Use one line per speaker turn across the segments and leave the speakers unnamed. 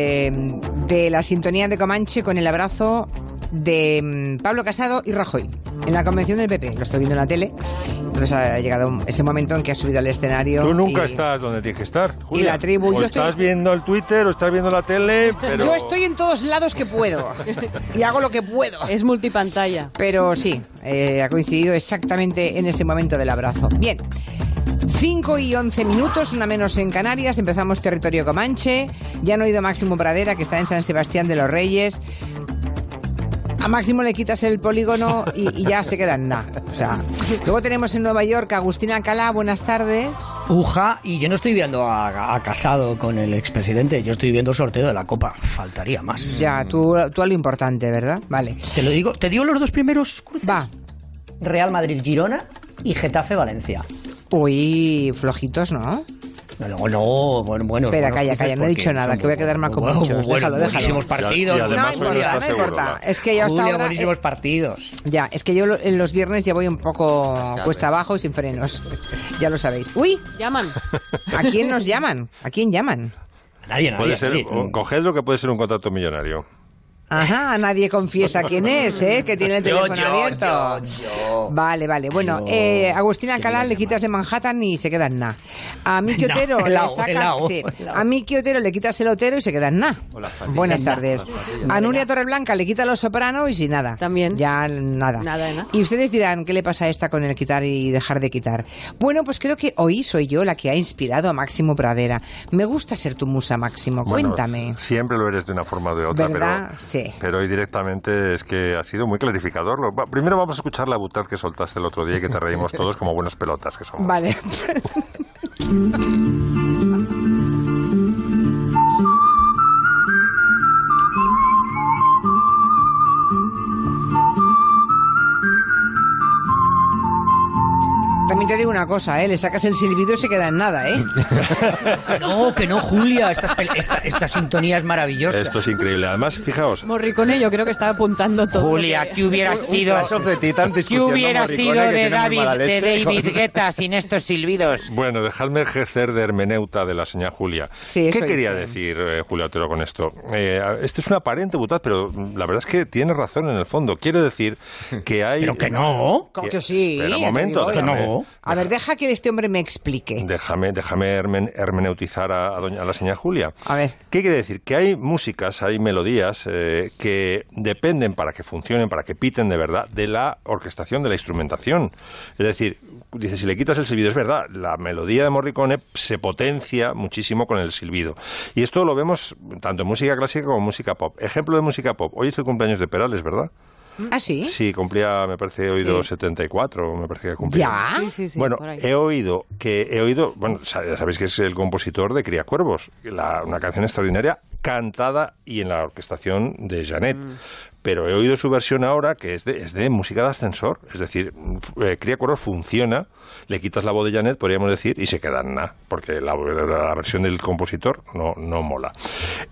Eh, de la sintonía de Comanche con el abrazo de mm, Pablo Casado y Rajoy en la convención del PP. Lo estoy viendo en la tele. Entonces ha llegado ese momento en que ha subido al escenario.
Tú nunca
y-
estás donde tienes que estar. Julia.
Y la tribu,
O
yo
estás
estoy-
viendo el Twitter o estás viendo la tele, pero.
Yo estoy en todos lados que puedo y hago lo que puedo.
Es multipantalla.
Pero sí, eh, ha coincidido exactamente en ese momento del abrazo. Bien. 5 y 11 minutos, una menos en Canarias. Empezamos territorio Comanche. Ya han oído Máximo Pradera, que está en San Sebastián de los Reyes. A Máximo le quitas el polígono y, y ya se queda en nada. O sea, luego tenemos en Nueva York a Agustina Calá. Buenas tardes.
Uja, y yo no estoy viendo a, a Casado con el expresidente, yo estoy viendo el sorteo de la Copa. Faltaría más.
Ya, tú, tú a lo importante, ¿verdad? Vale.
Te lo digo, te digo los dos primeros cruces.
Va.
Real Madrid-Girona y Getafe-Valencia.
Uy, flojitos, ¿no?
No, no, no, bueno, bueno.
Espera, calla,
cruces
calla, no he dicho nada, que voy a quedar mal con
bueno,
muchos.
bueno,
Déjalo, déjalo.
Buenísimos partidos.
Y además
no
no
importa. Es que yo hasta ahora...
buenísimos
eh,
partidos.
Ya, es que yo en los viernes ya voy un poco cuesta abajo y sin frenos. ya lo sabéis. ¡Uy!
Llaman.
¿A quién nos llaman? ¿A quién llaman?
A Nadie, nadie.
Puede ser,
nadie.
o- coged lo que puede ser un contrato millonario.
Ajá, nadie confiesa quién es, ¿eh? Que tiene el
Yo,
teléfono
yo,
abierto.
yo, yo.
Vale, vale. Bueno, eh, Agustina Calá le quitas de Manhattan y se queda en nada. A Miki
Na,
Otero le sacas... sí.
helao.
A Miki Otero le quitas el Otero y se queda en nada. Buenas tardes. A Nuria Torreblanca le quita los soprano y sin nada.
También.
Ya nada.
Nada de nada.
Y ustedes dirán, ¿qué le pasa a esta con el quitar y dejar de quitar? Bueno, pues creo que hoy soy yo la que ha inspirado a Máximo Pradera. Me gusta ser tu musa, Máximo.
Bueno,
Cuéntame.
Siempre lo eres de una forma o de otra,
¿Verdad?
pero,
Sí.
Pero hoy directamente es que ha sido muy clarificador. Lo- Primero vamos a escuchar la butad que soltaste el otro día y que te reímos todos como buenos pelotas que somos.
Vale. te digo una cosa, ¿eh? Le sacas el silbido y se queda en nada, ¿eh?
No, que no, Julia. Esta, esta, esta sintonía es maravillosa.
Esto es increíble. Además, fijaos,
Morricone yo creo que estaba apuntando todo.
Julia,
que-
¿qué hubiera sido, ¿qué hubiera sido de David, de David Guetta sin estos silbidos?
Bueno, dejadme ejercer de hermeneuta de la señora Julia.
Sí,
¿Qué quería
dice.
decir eh, Julia Otero con esto? Eh, este es una aparente butad, pero la verdad es que tiene razón en el fondo. Quiere decir que hay...
Pero que no.
Como que sí.
Un momento,
digo,
déjame,
no.
A ver, deja que este hombre me explique.
déjame, déjame hermen- hermeneutizar a, a doña, a la señora Julia.
A ver.
¿Qué quiere decir? Que hay músicas, hay melodías eh, que dependen para que funcionen, para que piten de verdad, de la orquestación, de la instrumentación. Es decir, dice, si le quitas el silbido, es verdad, la melodía de Morricone se potencia muchísimo con el silbido. Y esto lo vemos tanto en música clásica como en música pop. Ejemplo de música pop. Hoy es el cumpleaños de Perales, ¿verdad?
¿Ah, sí?
Sí, cumplía, me parece, he oído 74, me parece que cumplía.
¿Ya?
Sí, sí, sí,
bueno, he oído que he oído, bueno, ya sabéis que es el compositor de Cría Cuervos, la- una canción extraordinaria cantada y en la orquestación de Janet.
Mm.
Pero he oído su versión ahora que es de, es de música de ascensor, es decir, eh, Cría Cuervos funciona, le quitas la voz de Janet, podríamos decir, y se queda en nada, porque la, la versión del compositor no, no mola.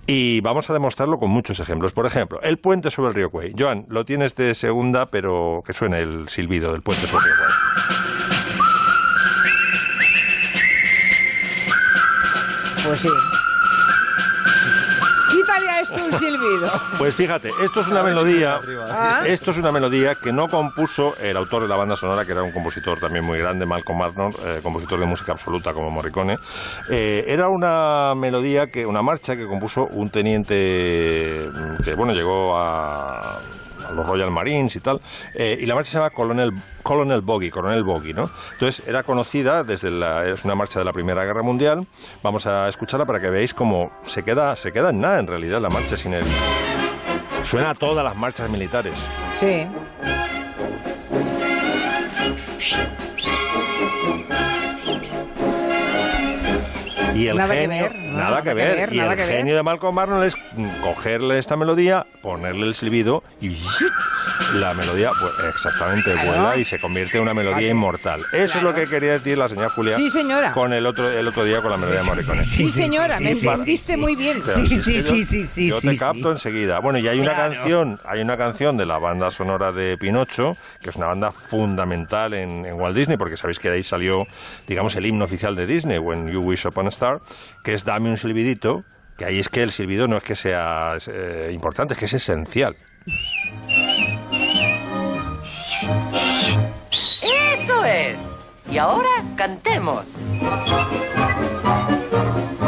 Y vamos a demostrarlo con muchos ejemplos. Por ejemplo, el puente sobre el río Cuey. Joan, lo tienes de segunda, pero que suene el silbido del puente sobre el río Cuey.
Pues sí. Un silbido.
Pues fíjate, esto es una melodía,
Ah.
esto es una melodía que no compuso el autor de la banda sonora, que era un compositor también muy grande, Malcolm Arnold, eh, compositor de música absoluta como Morricone. Eh, era una melodía que, una marcha que compuso un teniente mm, que bueno llegó a los Royal Marines y tal, eh, y la marcha se llama Colonel, Colonel Bogey, Coronel Bogey, ¿no? Entonces era conocida desde la, es una marcha de la Primera Guerra Mundial, vamos a escucharla para que veáis cómo se queda, se queda en nada en realidad la marcha sin el... Suena a todas las marchas militares.
Sí.
Y el
Nada que
genio,
ver,
nada,
nada
que
que
ver.
ver,
y
nada
el
que ver.
genio de Malcolm Arnold es cogerle esta melodía, ponerle el silbido y la melodía pues, exactamente
Claro.
vuela y se convierte en una melodía
Claro.
inmortal. Eso es lo que quería decir la señora Julia.
Sí, señora.
Con el otro el otro día con la melodía de Morricone.
Sí, señora, me entendiste muy bien.
Sí, sí,
que
sí, sí, sí,
Yo te capto enseguida. Bueno, y hay una
Claro.
canción, hay una canción de la banda sonora de Pinocho, que es una banda fundamental en, en Walt Disney, porque sabéis que de ahí salió, digamos, el himno oficial de Disney, When You Wish Upon a Star, que es Dame un silbidito, que ahí es que el silbido no es que sea eh, importante, es que es esencial.
Eso es. Y ahora cantemos.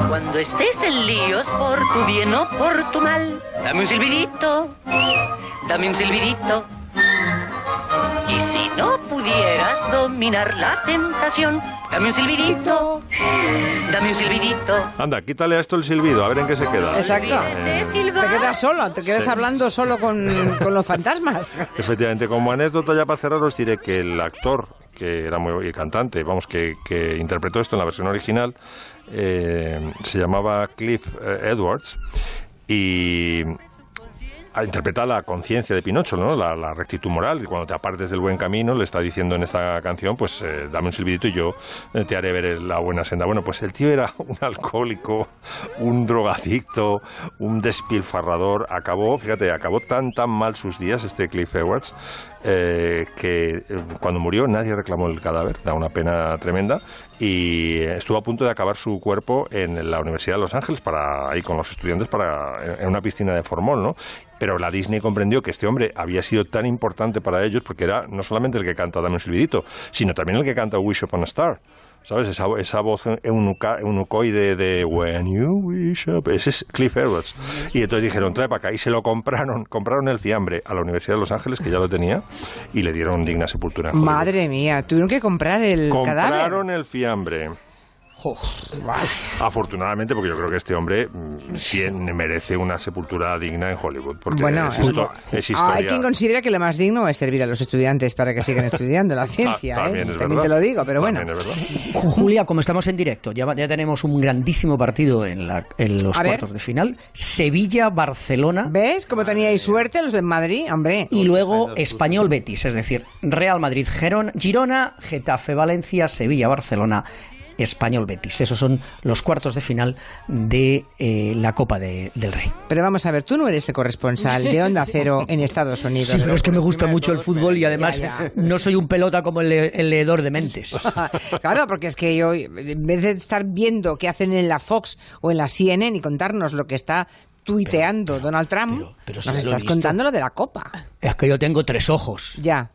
Cuando estés en líos por tu bien o por tu mal, dame un silbidito, dame un silbidito. Y si no pudieras dominar la tentación, dame un silbidito, dame un silbidito.
Anda, quítale a esto el silbido, a ver en qué se queda.
Exacto. Te quedas solo, te quedas
Sí.
hablando solo con, con los fantasmas.
Efectivamente, como anécdota ya para cerrar os diré que el actor que era muy y cantante, vamos, que, que interpretó esto en la versión original, eh, se llamaba Cliff eh, Edwards y a interpretar la conciencia de Pinocho, ¿no? La, rectitud moral, y cuando te apartes del buen camino, le está diciendo en esta canción, pues eh, dame un silbidito y yo eh, te haré ver la buena senda. Bueno, pues el tío era un alcohólico, un drogadicto, un despilfarrador, acabó, fíjate, acabó tan tan mal sus días este Cliff Edwards, eh, que eh, cuando murió nadie reclamó el cadáver, da una pena tremenda, y estuvo a punto de acabar su cuerpo en la Universidad de Los Ángeles para ahí con los estudiantes para en una piscina de formol, ¿no? Pero la Disney comprendió que este hombre había sido tan importante para ellos porque era no solamente el que canta Dame un silbidito, sino también el que canta Wish Upon a Star. ¿Sabes? Esa, esa voz eunuca- eunucoide de When you wish up. Ese es Cliff Edwards. Y entonces dijeron, trae para acá. Y se lo compraron. Compraron el fiambre a la Universidad de Los Ángeles, que ya lo tenía, y le dieron digna sepultura.
Madre mía, tuvieron que comprar el cadáver.
Compraron el fiambre. Afortunadamente, porque yo creo que este hombre mm, tiene- merece una sepultura digna en Hollywood. Porque
Bueno,
es, histo- es
Ah,
historia.
hay quien considera que lo más digno es servir a los estudiantes para que sigan estudiando la ciencia.
Ah,
¿eh?
también es
También te lo digo, pero bueno.
Julia, como estamos en directo, ya, ya tenemos un grandísimo partido en, la- en los
A ver.
cuartos de final. Sevilla-Barcelona.
¿Ves cómo teníais suerte los de Madrid? Hombre,
Y luego Español Betis, es decir, Real Madrid Gerón- Girona, Español Betis. Esos son los cuartos de final de eh, la Copa de- del Rey.
pero vamos a ver, tú no eres el corresponsal de Onda Cero en Estados Unidos.
Sí, pero es que me gusta mucho el fútbol y además
Ya, ya.
no soy un pelota como el, le- el leedor de mentes.
Claro, porque es que yo, en vez de estar viendo qué hacen en la Fox o en la CNN y contarnos lo que está tuiteando Donald Trump,
pero-
nos estás contando lo de la Copa.
Es que yo tengo tres ojos.
Ya,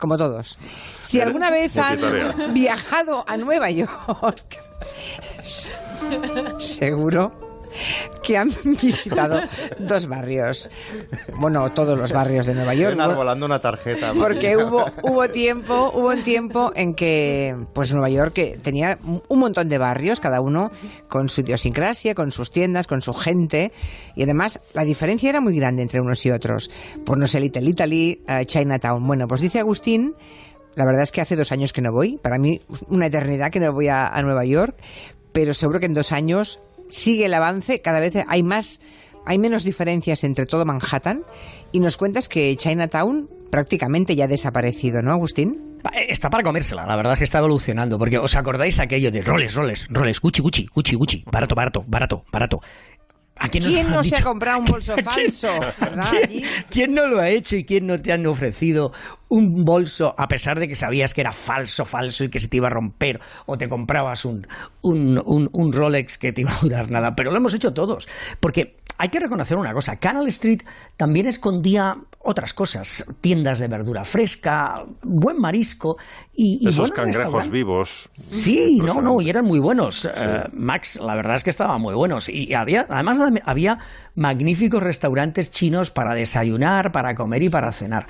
como todos. Si alguna vez han viajado a Nueva York, seguro que han visitado dos barrios. Bueno, todos los barrios de Nueva York.
Volando una tarjeta.
Porque hubo, hubo tiempo, hubo un tiempo en que pues Nueva York que tenía un montón de barrios, cada uno con su idiosincrasia, con sus tiendas, con su gente, y además la diferencia era muy grande entre unos y otros. Pues no sé, Little Italy, eh, Chinatown. Bueno, pues dice Agustín, la verdad es que hace dos años que no voy, para mí una eternidad que no voy a, a Nueva York, pero seguro que en dos años sigue el avance, cada vez hay más, hay menos diferencias entre todo Manhattan, y nos cuentas que Chinatown prácticamente ya ha desaparecido, ¿no, Agustín?
Eh, Está para comérsela, la verdad es que está evolucionando, porque os acordáis aquello de roles, roles, roles, Gucci, Gucci, Gucci, Gucci, barato, barato, barato, barato. ¿A quién,
¿Quién no se ha comprado un bolso
¿Quién-
falso? ¿Verdad?
¿Quién,
Allí.
quién no lo ha hecho y quién no te han ofrecido un bolso a pesar de que sabías que era falso, falso y que se te iba a romper o te comprabas un, un, un- un Rolex que te iba a durar nada? Pero lo hemos hecho todos, porque hay que reconocer una cosa, Canal Street también escondía otras cosas, tiendas de verdura fresca, buen marisco y... y
Esos cangrejos vivos.
Sí, no, no, y eran muy buenos. Eh, Max, la verdad es que estaban muy buenos. Y había, además había magníficos restaurantes chinos para desayunar, para comer y para cenar.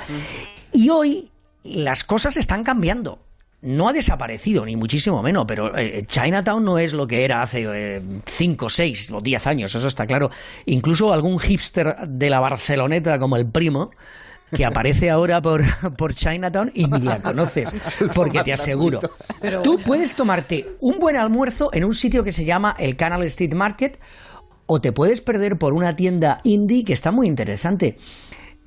Y hoy las cosas están cambiando. No ha desaparecido, ni muchísimo menos, pero eh, Chinatown no es lo que era hace 5, 6 o 10 años, eso está claro. Incluso algún hipster de la Barceloneta como el primo, que aparece ahora por, por Chinatown y ni la conoces, porque te aseguro, tú puedes tomarte un buen almuerzo en un sitio que se llama el Canal Street Market o te puedes perder por una tienda indie que está muy interesante.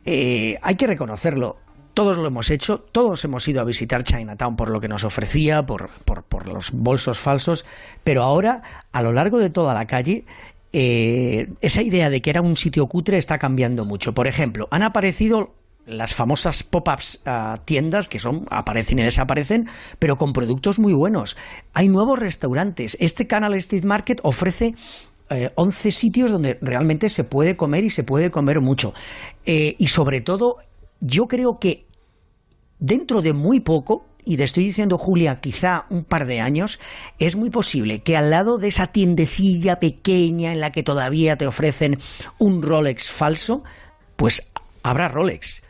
Eh, hay que reconocerlo. Todos lo hemos hecho, todos hemos ido a visitar Chinatown por lo que nos ofrecía, por, por, los bolsos falsos, pero ahora, a lo largo de toda la calle, eh, esa idea de que era un sitio cutre está cambiando mucho. Por ejemplo, han aparecido las famosas pop-ups ah, tiendas que son aparecen y desaparecen, pero con productos muy buenos. Hay nuevos restaurantes. Este Canal Street Market ofrece 11 sitios donde realmente se puede comer y se puede comer mucho. y sobre todo, yo creo que dentro de muy poco, y te estoy diciendo, Julia, quizá un par de años, es muy posible que al lado de esa tiendecilla pequeña en la que todavía te ofrecen un Rolex falso, pues habrá Rolex.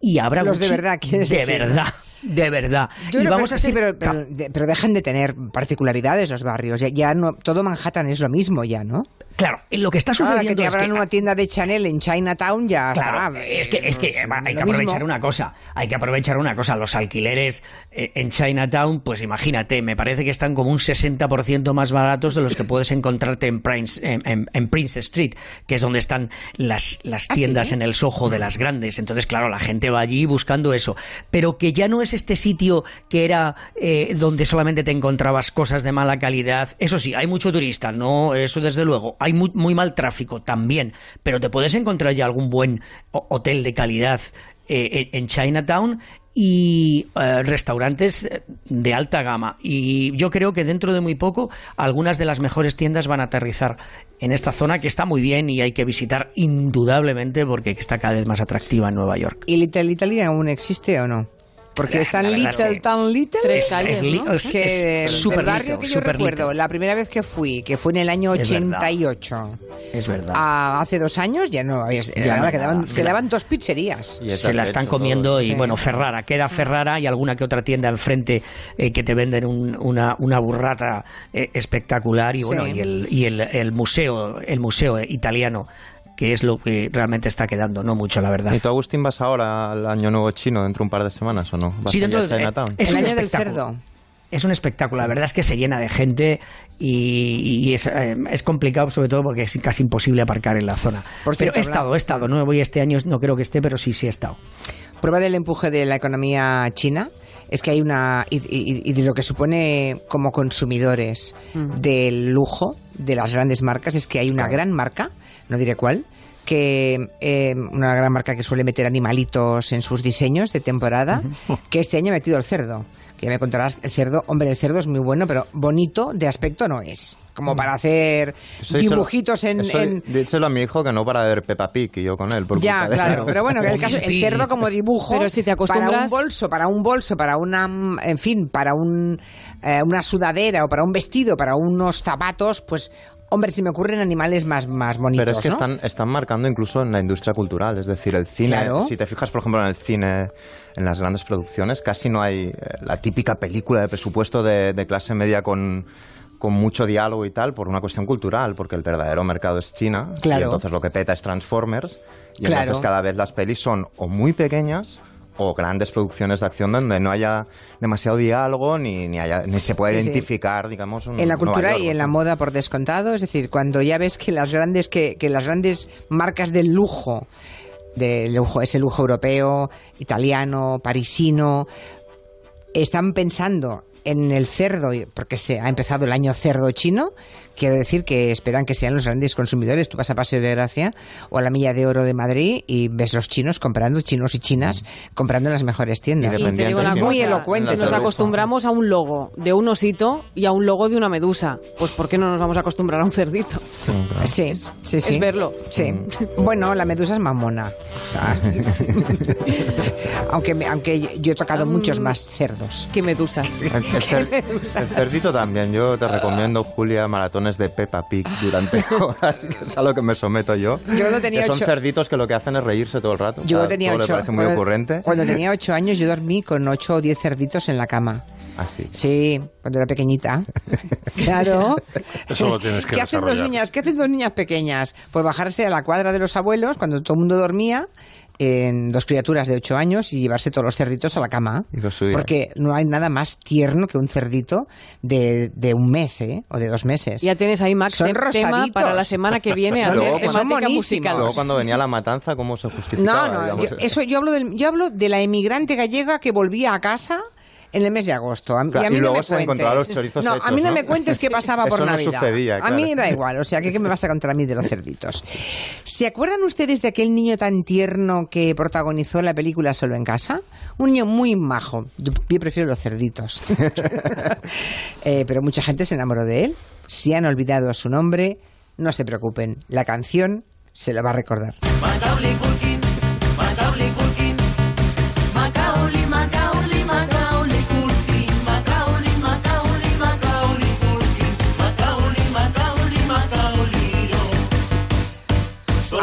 Y habrá
Los de verdad, ¿quieres
De verdad de verdad.
y vamos a sí, pero, pero, dejan de tener particularidades los barrios. Ya, no, todo Manhattan es lo mismo ya, ¿no?
Claro, lo que está sucediendo
Ahora que te abran una tienda de Chanel en Chinatown ya
claro, Es que, es que hay que aprovechar una cosa. Hay que aprovechar una cosa. Los alquileres eh, en Chinatown, pues imagínate, me parece que están como un 60% más baratos de los que puedes encontrarte en Prince, en, Prince Street, que es donde están las, las ¿Ah, tiendas en el Soho de las grandes. Entonces, claro, la gente va allí buscando eso. Pero que ya no es este sitio que era eh, donde solamente te encontrabas cosas de mala calidad. Eso sí, hay mucho turista, no, eso desde luego. Hay muy, mal tráfico también, pero te puedes encontrar ya algún buen hotel de calidad eh, en Chinatown y eh, restaurantes de alta gama. Y yo creo que dentro de muy poco algunas de las mejores tiendas van a aterrizar en esta zona que está muy bien y hay que visitar indudablemente porque está cada vez más atractiva en Nueva York.
¿Y Little Italy aún existe o no? Porque es tan little, tan little.
Tres años,
es, que es el barrio que yo recuerdo, la primera vez que fui, que fue en el año 88.
Es verdad.
hace dos años ya no había. Ya quedaban, quedaban, dos pizzerías.
Se la están comiendo y bueno, Ferrara, queda Ferrara y alguna que otra tienda enfrente eh, que te venden una, una burrata eh, espectacular y bueno, y, el, y el, el museo, el museo italiano que es lo que realmente está quedando, no mucho, la verdad.
¿Y tú, Agustín, vas ahora al Año Nuevo Chino dentro de un par de semanas o no?
sí, dentro de
Chinatown? Es el año del cerdo.
Es un espectáculo, la verdad es que se llena de gente y, eh, es, complicado sobre todo porque es casi imposible aparcar en la zona. pero he estado, he estado, no voy este año, no creo que esté, pero sí, sí he estado.
Prueba del empuje de la economía china es que hay una y, de lo que supone como consumidores mm. del lujo de las grandes marcas es que hay una gran marca no diré cuál, que eh, una gran marca que suele meter animalitos en sus diseños de temporada, que este año ha metido el cerdo. Que ya me contarás, el cerdo, hombre, el cerdo es muy bueno, pero bonito de aspecto no es. Como para hacer dibujitos en,
Díselo a mi hijo que no para ver Peppa Pig y yo con él.
ya, claro. Pero bueno, el, caso, el cerdo como dibujo.
Pero si te acostumbras...
Para un bolso, para un bolso, para una. En fin, para un, eh, una sudadera o para un vestido, para unos zapatos, pues Hombre, si me ocurren animales más, más bonitos.
Pero es que están, están marcando incluso en la industria cultural. Es decir, el cine. Si te fijas, por ejemplo, en el cine, en las grandes producciones, casi no hay eh, la típica película de presupuesto de, clase media con con mucho diálogo y tal por una cuestión cultural, porque el verdadero mercado es China
claro.
y entonces lo que peta es Transformers y entonces cada vez las pelis son o muy pequeñas o grandes producciones de acción donde no haya demasiado diálogo ni, ni, haya, ni se pueda identificar, digamos.
en la cultura y en la moda por descontado, es decir, cuando ya ves que las grandes, que, que las grandes marcas del lujo, de lujo, ese lujo europeo, italiano, parisino, están pensando en el cerdo, porque se ha empezado el año cerdo chino, quiero decir que esperan que sean los grandes consumidores. Tú vas a Paseo de Gracia o a la Milla de Oro de Madrid y ves los chinos comprando, chinos y chinas, comprando en las mejores tiendas. muy elocuente.
Nos acostumbramos a un logo de un osito y a un logo de una medusa. Pues ¿por qué no nos vamos a acostumbrar a un cerdito?
Sí, sí, sí.
Es verlo.
Sí. Bueno, la medusa es mamona. aunque, aunque yo he tocado muchos más cerdos.
¿Qué medusas?
El, cerdito también. Yo te recomiendo, Julia, maratones de Peppa Pig durante horas, que es a lo que me someto yo.
Yo lo tenía
que son cerditos que lo que hacen es reírse todo el rato.
Yo lo tenía
ocho. parece muy ocurrente.
Cuando tenía ocho años yo dormí con ocho o diez cerditos en la cama.
¿Ah, sí?
Sí, cuando era pequeñita. claro.
Eso lo tienes que
¿Qué hacen, dos niñas, ¿Qué hacen dos niñas pequeñas? Pues bajarse a la cuadra de los abuelos cuando todo el mundo dormía en dos criaturas de ocho años y llevarse todos los cerditos a la cama. Porque no hay nada más tierno que un cerdito de, de un mes, ¿eh? O de dos meses.
Ya tienes ahí, Max,
son
tema para la semana que viene.
son,
luego, musical.
Luego cuando venía la matanza, ¿cómo se justificaba?
No, no, eso yo hablo, del, yo hablo de la emigrante gallega que volvía a casa en el mes de agosto. A, y a mí no me cuentes.
los chorizos
no, a mí no,
me
cuentes qué pasaba por Navidad.
No sucedía,
A mí da igual, o sea, ¿qué, me vas a contar a mí de los cerditos? ¿Se acuerdan ustedes de aquel niño tan tierno que protagonizó la película Solo en casa? Un niño muy majo. Yo, prefiero los cerditos. eh, pero mucha gente se enamoró de él. Si han olvidado su nombre, no se preocupen, la canción se lo va a recordar.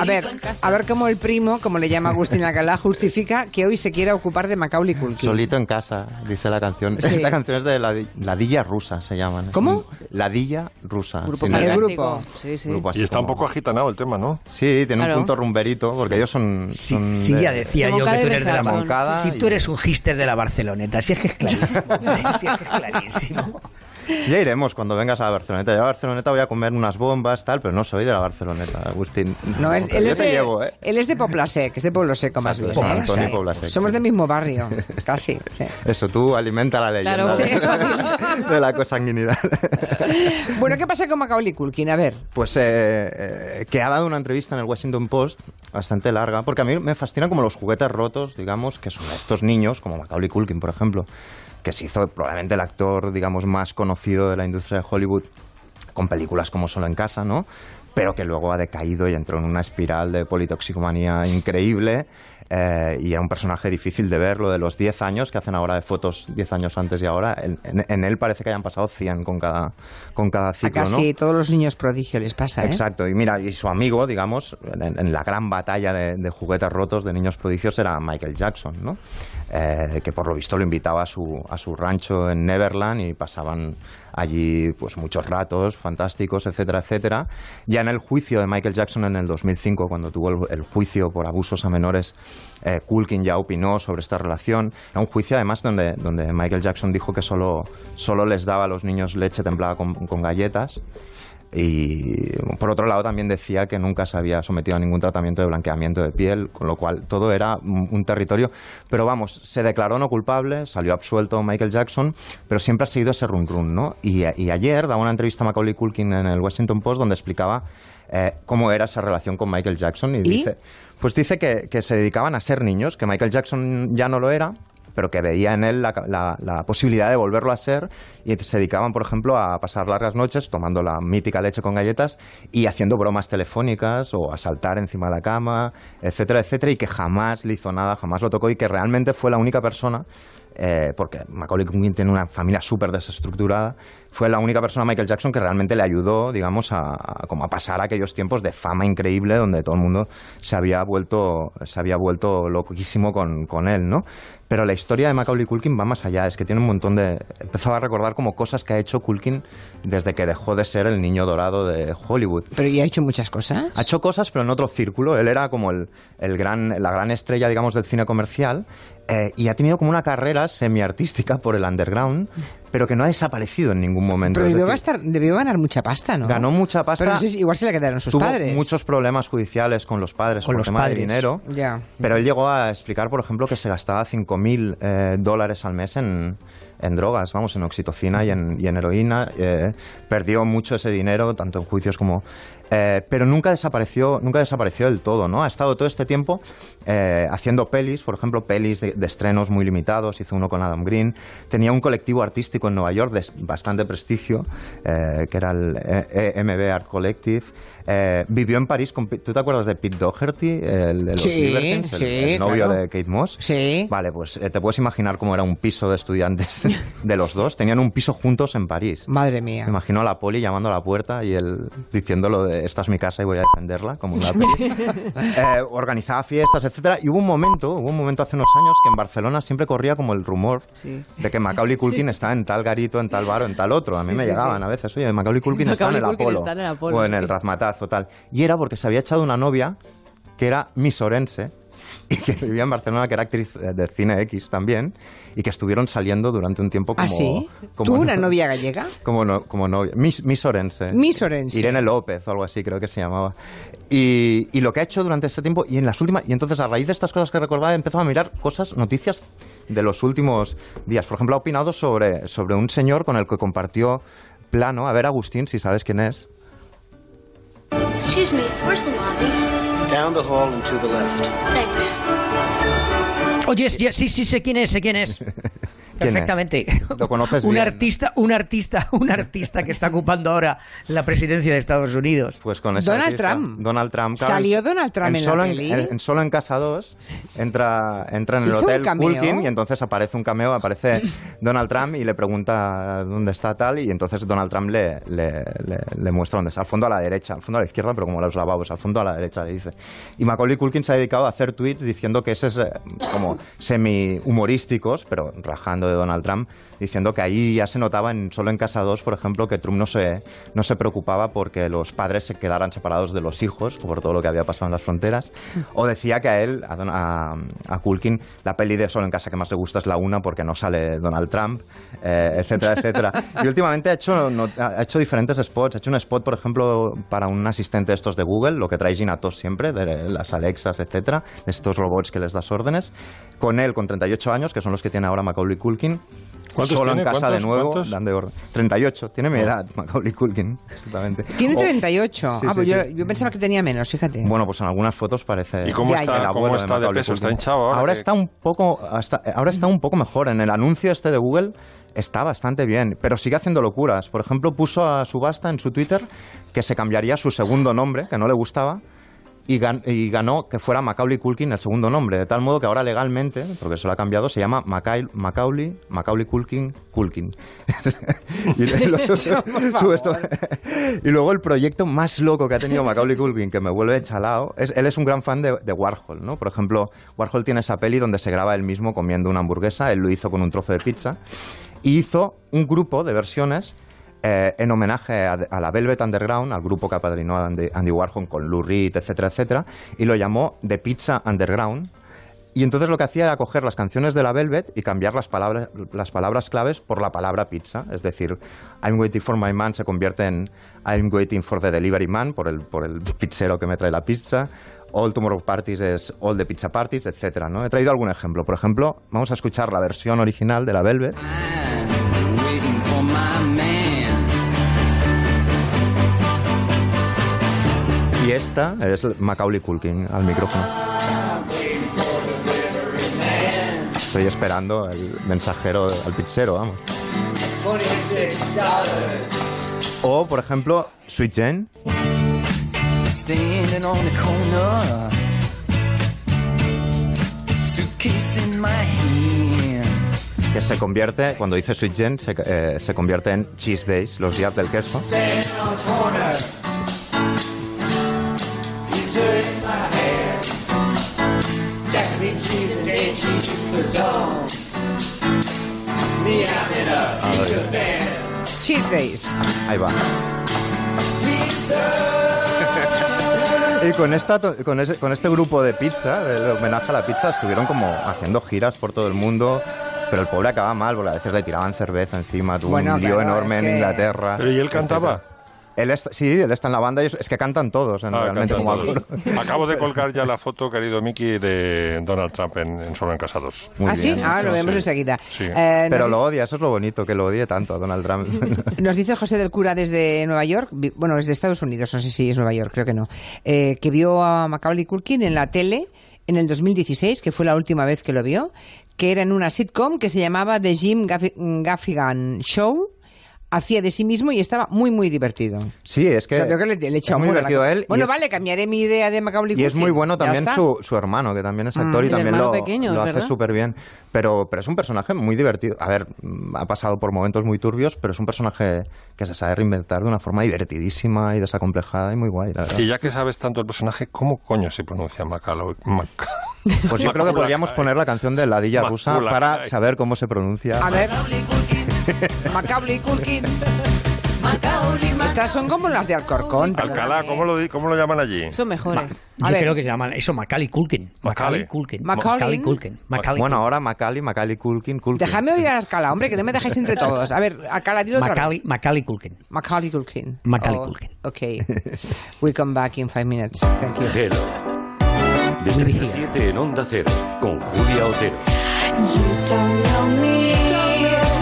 A ver, a ver cómo el primo, como le llama Agustín Alcalá, justifica que hoy se quiera ocupar de Macaulay Culkin.
Solito en casa, dice la canción. Esta canción es de la, Ladilla Rusa, se llaman.
¿Cómo?
Ladilla Rusa.
Grupo el grupo. Sí,
sí. y está un poco agitanado el tema, ¿no?
Sí, tiene un punto rumberito, porque ellos son...
Sí, sí ya decía yo que tú eres de la Moncada. Si tú eres un gister de la Barceloneta, si es que es clarísimo. si es que es clarísimo.
Ya iremos cuando vengas a la Barceloneta. Yo a la Barceloneta voy a comer unas bombas, tal, pero no soy de la Barceloneta, Agustín.
No, es, él, es de, llevo, ¿eh? él es de Poblasec, es de Pueblo Seco más bien. ¿eh? Somos del mismo barrio, casi.
Eso, tú alimenta la leyenda de, la cosanguinidad.
bueno, ¿qué pasa con Macaulay Culkin? A ver.
Pues eh, eh, que ha dado una entrevista en el Washington Post bastante larga, porque a mí me fascinan como los juguetes rotos, digamos, que son estos niños, como Macaulay Culkin, por ejemplo, que se hizo probablemente el actor, digamos, más conocido de la industria de Hollywood con películas como Solo en Casa, ¿no? Pero que luego ha decaído y entró en una espiral de politoxicomanía increíble eh, y era un personaje difícil de ver, lo de los 10 años que hacen ahora de fotos 10 años antes y ahora, en, él parece que hayan pasado 100 con cada, con cada ciclo. A
casi todos los niños prodigio les pasa. ¿eh?
Exacto, y mira, y su amigo, digamos, en, la gran batalla de, de, juguetes rotos de niños prodigios era Michael Jackson, ¿no? Eh, que por lo visto lo invitaba a su, a su rancho en Neverland y pasaban allí pues muchos ratos fantásticos, etcétera, etcétera. Ya en el juicio de Michael Jackson en el 2005, cuando tuvo el, juicio por abusos a menores, eh, Culkin ya opinó sobre esta relación. Era un juicio además donde, donde Michael Jackson dijo que solo, solo les daba a los niños leche templada con, con galletas y por otro lado también decía que nunca se había sometido a ningún tratamiento de blanqueamiento de piel, con lo cual todo era un territorio. Pero vamos, se declaró no culpable, salió absuelto Michael Jackson, pero siempre ha seguido ese run run, ¿no? Y, ayer daba una entrevista a Macaulay Culkin en el Washington Post donde explicaba eh, cómo era esa relación con Michael Jackson y, dice, pues dice que, que se dedicaban a ser niños, que Michael Jackson ya no lo era, pero que veía en él la, posibilidad de volverlo a ser y se dedicaban, por ejemplo, a pasar largas noches tomando la mítica leche con galletas y haciendo bromas telefónicas o a saltar encima de la cama, etcétera, etcétera, y que jamás le hizo nada, jamás lo tocó y que realmente fue la única persona eh, porque Macaulay Culkin tiene una familia súper desestructurada, fue la única persona, Michael Jackson, que realmente le ayudó, digamos, a, como a pasar aquellos tiempos de fama increíble donde todo el mundo se había vuelto, se había vuelto loquísimo con, con él, ¿no? Pero la historia de Macaulay Culkin va más allá, es que tiene un montón de... Empezó a recordar como cosas que ha hecho Culkin desde que dejó de ser el niño dorado de Hollywood.
¿Pero y ha hecho muchas cosas?
Ha hecho cosas, pero en otro círculo. Él era como el, el gran, la gran estrella, digamos, del cine comercial eh, y ha tenido como una carrera semiartística por el underground, pero que no ha desaparecido en ningún momento.
Pero debió, debió ganar mucha pasta, ¿no?
Ganó mucha pasta.
Pero igual se le quedaron sus
tuvo
padres.
muchos problemas judiciales con los padres con por los tema de dinero.
Ya.
Pero él llegó a explicar, por ejemplo, que se gastaba 5.000 eh, dólares al mes en, en drogas, vamos, en oxitocina y en, y en heroína. Eh, perdió mucho ese dinero, tanto en juicios como eh, pero nunca desapareció, nunca desapareció del todo, ¿no? Ha estado todo este tiempo eh, haciendo pelis, por ejemplo, pelis de, estrenos muy limitados, hizo uno con Adam Green, tenía un colectivo artístico en Nueva York de bastante prestigio, eh, que era el EMB Art Collective, vivió en París. Con, ¿Tú te acuerdas de Pete Doherty, el de los
sí,
el, novio de Kate Moss?
Sí.
Vale, pues te puedes imaginar cómo era un piso de estudiantes de los dos. Tenían un piso juntos en París.
Madre mía.
Me imagino a la poli llamando a la puerta y él diciéndolo de esta es mi casa y voy a defenderla, como una eh, organizaba fiestas, etcétera. Y hubo un momento, hubo un momento hace unos años que en Barcelona siempre corría como el rumor de que Macaulay Culkin está en tal garito, en tal bar o en tal otro. A mí me llegaban a veces, oye, Macaulay Culkin, está, en el Apolo, o en el Razmataz tal. Y era porque se había echado una novia que era misorense y que vivía en Barcelona, que era actriz de cine X también, y que estuvieron saliendo durante un tiempo como...
¿Ah, sí? ¿Tú una novia gallega?
Como, no, como novia. Misorense.
Misorense.
Irene López o algo así, creo que se llamaba. Y, y, lo que ha hecho durante este tiempo, y en las últimas... Y entonces, a raíz de estas cosas que recordaba, he empezado a mirar cosas, noticias de los últimos días. Por ejemplo, ha opinado sobre, sobre un señor con el que compartió plano. A ver, Agustín, si sabes quién es. Excuse me, where's the lobby? Down the hall and to the left. Thanks.
Oye, sí, sí, sé quién es, sé quién es. Perfectamente.
Lo conoces
un
bien.
artista, un artista, un artista que está ocupando ahora la presidencia de Estados Unidos.
Pues con ese
Donald
artista,
Trump.
Donald Trump. claro,
¿Salió Donald Trump en la
solo
peli?
En, Solo en Casa 2 entra, entra en el
¿Hizo un
hotel? Culkin y entonces aparece un cameo, aparece Donald Trump y le pregunta dónde está tal y entonces Donald Trump le, le, le- le muestra dónde está. Al fondo a la derecha, al fondo a la izquierda, pero como los lavabos, al fondo a la derecha le dice. Y Macaulay Culkin se ha dedicado a hacer tweets diciendo que ese es eh, como semi-humorísticos, pero rajando de Donald Trump, diciendo que ahí ya se notaba en, solo en Casa 2, por ejemplo, que Trump no se, no se preocupaba porque los padres se quedaran separados de los hijos por todo lo que había pasado en las fronteras. O decía que a él, a, Don- a, a Culkin, la peli de Solo en Casa que más le gusta es la una porque no sale Donald Trump, eh, etcétera, etcétera. Y últimamente ha hecho, no- ha hecho diferentes spots. Ha hecho un spot, por ejemplo, para un asistente de estos de Google, lo que trae Gina Tos siempre, de las Alexas, etcétera, de estos robots que les das órdenes. Con él, con 38 años, que son los que tiene ahora Macaulay Culkin.
¿Cuántos
Solo
tiene?
en casa de nuevo,
¿Cuántos?
dan de orden. 38, tiene mi edad, Macaulay Culkin, exactamente.
Tiene
O-
38.
Sí,
ah,
sí,
pues yo,
sí.
yo pensaba que tenía menos, fíjate.
Bueno, pues en algunas fotos parece
¿Y cómo
Ya,
está, cómo está de peso? ¿Está hinchado ahora?
Ahora
que-
está un poco, hasta- ahora está un poco mejor. En el anuncio este de Google está bastante bien, pero sigue haciendo locuras. Por ejemplo, puso a subasta en su Twitter que se cambiaría su segundo nombre, que no le gustaba, y, gan- y ganó que fuera Macaulay Culkin el segundo nombre, de tal modo que ahora legalmente, porque se lo ha cambiado, se llama Macaul- Macaulay, Macaulay Culkin, Culkin. y luego el proyecto más loco que ha tenido Macaulay Culkin, que me vuelve chalao, es, él es un gran fan de, de Warhol, ¿no? Por ejemplo, Warhol tiene esa peli donde se graba él mismo comiendo una hamburguesa, él lo hizo con un trozo de pizza, y hizo un grupo de versiones eh, en homenaje a, a la Velvet Underground, al grupo que apadrinó a Andy, Andy Warhol con Lou Reed, etcétera, etcétera, y lo llamó The Pizza Underground. Y entonces lo que hacía era coger las canciones de la Velvet y cambiar las palabras, las palabras claves por la palabra pizza. Es decir, I'm waiting for my man se convierte en I'm waiting for the delivery man, por el, por el pizzero que me trae la pizza. All Tomorrow Parties es All the Pizza Parties, etcétera, ¿no? He traído algún ejemplo. Por ejemplo, vamos a escuchar la versión original de la Velvet.
waiting for my man.
Y esta es Macaulay Culkin al micrófono. Estoy esperando el mensajero al pizzero, vamos. O, por ejemplo, Sweet Jane.
Standing on the corner, suitcase in my hand.
que se convierte, cuando dice Sweet Jane, se, eh, se convierte en Cheese Days, los días del queso.
Cheese Days.
Ahí va. Y con, esta, con, ese- con este grupo de pizza, del homenaje a la pizza, estuvieron como haciendo giras por todo el mundo. Pero el pobre acaba mal, porque a veces le tiraban cerveza encima, tuvo
Bueno,
un lío
claro,
enorme
es
en
que-
Inglaterra.
¿Pero y él cantaba?
etcétera. Él está, sí, él está en la banda y es, es que cantan todos, en-
Ah,
realmente,
cantan
como
todos.
algunos.
Acabo de colgar ya la foto, querido Miki, de Donald Trump en, en Solo en Casados.
Muy
¿Ah, sí? Ah, lo
Sí.
vemos enseguida.
Sí.
Eh,
Pero lo odia, eso es lo bonito, que lo odie tanto a Donald Trump.
nos dice José del Cura desde Nueva York, bueno, desde Estados Unidos, no sé si es Nueva York, creo que no, eh, que vio a Macaulay Culkin en la tele en el 2016, que fue la última vez que lo vio, que era en una sitcom que se llamaba The Jim Gaffi- Gaffigan Show. Hacía de sí mismo y estaba muy, muy divertido.
Sí, es que,
O sea, creo que le, le he
es
echado
muy divertido a él. y
Bueno,
es-
vale, cambiaré mi idea de Macaulay Culkin.
Y es muy bueno también su, su hermano, que también es actor y
el
también lo,
pequeño,
lo hace súper bien. Pero, pero es un personaje muy divertido. A ver, mm, ha pasado por momentos muy turbios, pero es un personaje que se sabe reinventar de una forma divertidísima y desacomplejada y muy guay, la verdad.
Y ya que sabes tanto el personaje, ¿cómo coño se pronuncia Macaulay? Mac-
Pues yo creo que podríamos poner la canción de Ladilla Rusa para saber cómo se pronuncia.
A ver. Macaulay Culkin. Estas son como las de Alcorcón.
Alcalá, ¿cómo lo, ¿cómo lo llaman allí?
Son mejores.
Yo
A ver.
creo que se llaman eso Macaulay Culkin.
Macaulay.
Macaulay Culkin.
Macaulay.
Macaulay Culkin. Macaulay
Bueno, ahora Macaulay, Macaulay Culkin, Culkin.
Déjame oír a Alcalá, hombre, que no me dejáis entre todos. A ver, Alcalá, dilo otra vez.
Macaulay, Macaulay Culkin.
Macaulay Culkin.
Macaulay
Oh,
Culkin.
Ok. We come back in five minutes. Thank you.
Hello. De 3 a 7 en Onda Cero, con Julia Otero.
Cómprate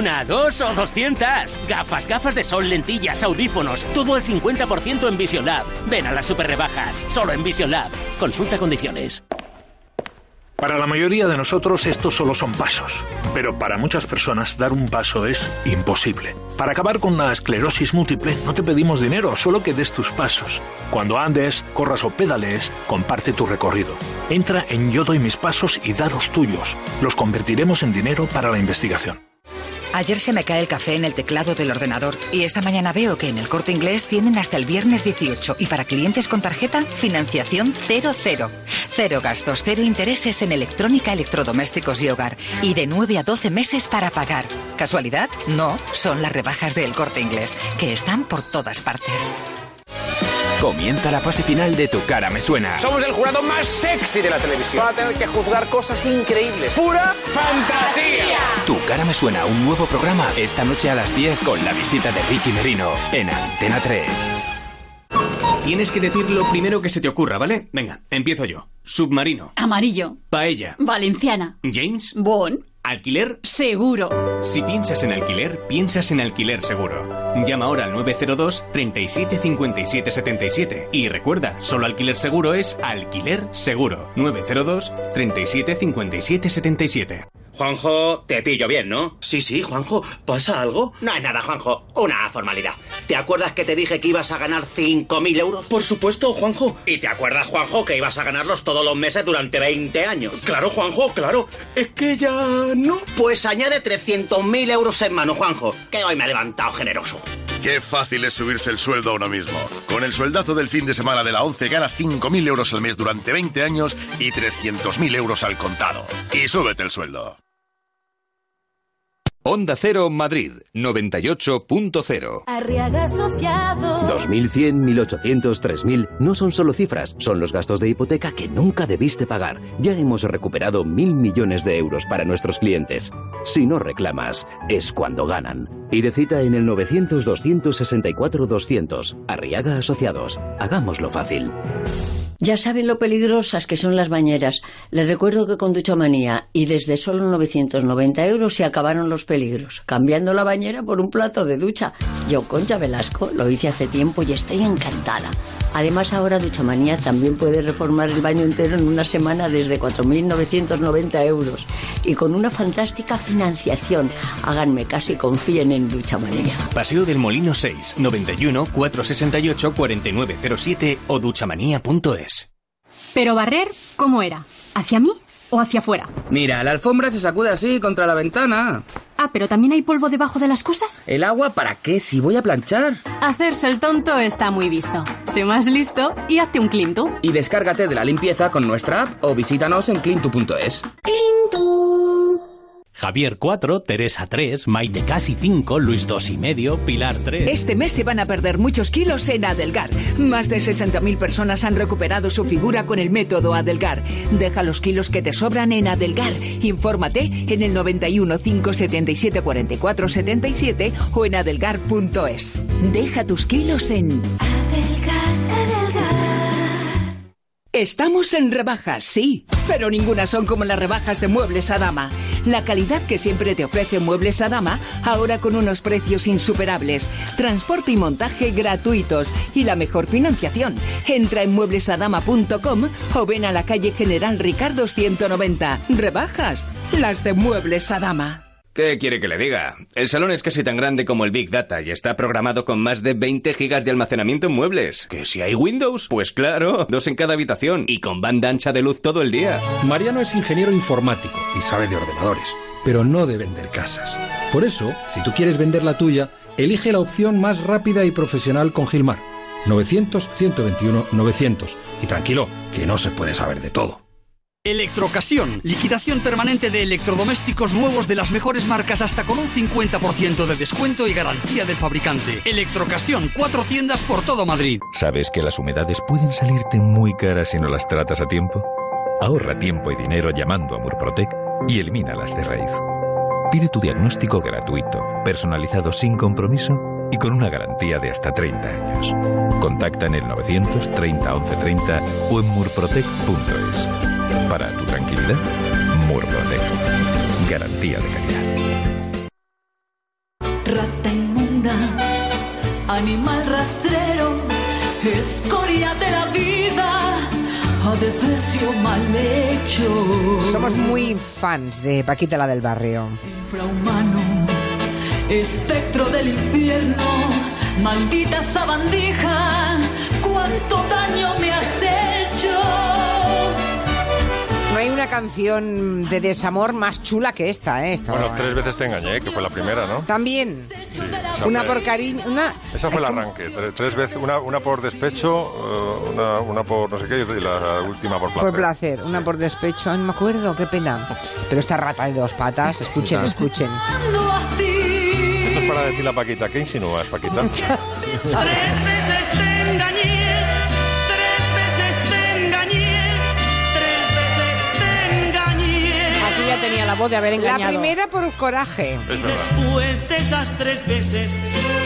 una, dos o doscientas. Gafas, gafas de sol, lentillas, audífonos. Todo al 50% en Vision Lab. Ven a las super rebajas. Solo en Vision Lab. Consulta condiciones.
Para la mayoría de nosotros estos solo son pasos, pero para muchas personas dar un paso es imposible. Para acabar con la esclerosis múltiple no te pedimos dinero, solo que des tus pasos. Cuando andes, corras o pedalees, comparte tu recorrido. Entra en Yo doy mis pasos y da los tuyos. Los convertiremos en dinero para la investigación.
Ayer se me cae el café en el teclado del ordenador y esta mañana veo que en el corte inglés tienen hasta el viernes 18 y para clientes con tarjeta, financiación 00. Cero gastos, cero intereses en electrónica, electrodomésticos y hogar y de 9 a 12 meses para pagar. ¿Casualidad? No, son las rebajas del corte inglés, que están por todas partes.
Comienza la fase final de Tu cara me suena.
Somos el jurado más sexy de la televisión. Va a tener que juzgar cosas increíbles. ¡Pura fantasía!
Tu cara me suena, un nuevo programa esta noche a las 10 con la visita de Ricky Merino en Antena 3.
Tienes que decir lo primero que se te ocurra, ¿vale? Venga, empiezo yo. Submarino.
Amarillo.
Paella.
Valenciana.
James.
Bon.
¿Alquiler?
Seguro.
Si piensas en alquiler, piensas en alquiler seguro. Llama ahora al 902 37 57 77 y recuerda, solo alquiler seguro es alquiler seguro. 902 37 57 77.
Juanjo, te pillo bien, ¿no? Sí, sí, Juanjo. ¿Pasa algo? No es nada, Juanjo. Una formalidad. ¿Te acuerdas que te dije que ibas a ganar 5.000 euros? Por supuesto, Juanjo. ¿Y te acuerdas, Juanjo, que ibas a ganarlos todos los meses durante 20 años? Claro, Juanjo, claro. Es que ya no. Pues añade 300.000 euros en mano, Juanjo, que hoy me ha levantado generoso.
Qué fácil es subirse el sueldo a uno mismo. Con el sueldazo del fin de semana de la 11 gana 5.000 euros al mes durante 20 años y 300.000 euros al contado. Y súbete el sueldo.
Onda Cero Madrid 98.0
Arriaga Asociados.
2100, 1800, 3000 no son solo cifras, son los gastos de hipoteca que nunca debiste pagar. Ya hemos recuperado mil millones de euros para nuestros clientes. Si no reclamas, es cuando ganan. Y de cita en el 900 264 200. Arriaga Asociados. Hagámoslo fácil.
Ya saben lo peligrosas que son las bañeras. Les recuerdo que con Duchamanía y desde solo 990 euros se acabaron los peligros, cambiando la bañera por un plato de ducha. Yo, Concha Velasco, lo hice hace tiempo y estoy encantada. Además, ahora Duchamanía también puede reformar el baño entero en una semana desde 4.990 euros y con una fantástica financiación. Háganme caso y confíen en Duchamanía.
Paseo del Molino 6, 91 468 4907 o duchamanía.es.
Pero barrer, ¿cómo era? ¿Hacia mí o hacia afuera?
Mira, la alfombra se sacude así contra la ventana.
Ah, pero también hay polvo debajo de las cosas.
¿El agua para qué si voy a planchar?
Hacerse el tonto está muy visto. Sé más listo y hazte un Clintu.
Y descárgate de la limpieza con nuestra app o visítanos en clintu.es.
Javier 4, Teresa 3, Maite casi 5, Luis 2 y medio, Pilar 3.
Este mes se van a perder muchos kilos en Adelgar. Más de 60.000 personas han recuperado su figura con el método Adelgar. Deja los kilos que te sobran en Adelgar. Infórmate en el 91 577 44 77 o en adelgar.es. Deja tus kilos en Estamos en rebajas, sí, pero ninguna son como las rebajas de Muebles Adama. La calidad que siempre te ofrece Muebles Adama, ahora con unos precios insuperables, transporte y montaje gratuitos y la mejor financiación. Entra en mueblesadama.com o ven a la calle General Ricardo 190. Rebajas, las de Muebles Adama.
¿Qué quiere que le diga? El salón es casi tan grande como el Big Data y está programado con más de 20 gigas de almacenamiento en muebles. ¿Que si hay Windows? Pues claro, dos en cada habitación y con banda ancha de luz todo el día.
Mariano es ingeniero informático y sabe de ordenadores, pero no de vender casas. Por eso, si tú quieres vender la tuya, elige la opción más rápida y profesional con Gilmar. 900-121-900. Y tranquilo, que no se puede saber de todo.
Electrocasión, liquidación permanente de electrodomésticos nuevos de las mejores marcas hasta con un 50% de descuento y garantía del fabricante. Electrocasión, cuatro tiendas por todo Madrid.
¿Sabes que las humedades pueden salirte muy caras si no las tratas a tiempo? Ahorra tiempo y dinero llamando a Murprotec y elimínalas de raíz. Pide tu diagnóstico gratuito, personalizado sin compromiso y con una garantía de hasta 30 años. Contacta en el 930 1130 o en murprotec.es. Para tu tranquilidad, Murprotec. Garantía de calidad.
Rata inmunda, animal rastrero, escoria de la vida. Adefesio mal hecho.
Somos muy fans de Paquita la del Barrio.
Infrahumano espectro del infierno, maldita sabandija, cuánto daño me has hecho.
No hay una canción de desamor más chula que esta, ¿eh? Esta-
Bueno, tres veces te engañé, que fue la primera, ¿no?
También.
Sí, esa
Una
fue-
por cariño, una...
Esa fue el arranque. Tres, tres veces, una, una por despecho, eh, una, una por no sé qué y la última por placer.
Por placer, una por despecho, Ay, no me acuerdo, qué pena. Pero esta rata de dos patas, escuchen, escuchen.
Decir la Paquita. ¿Qué insinúas, Paquita?
Tres veces te engañé, tres veces te engañé, tres veces te engañé.
Aquí ya tenía la voz de haber
La
engañado.
primera por coraje.
Después de esas tres veces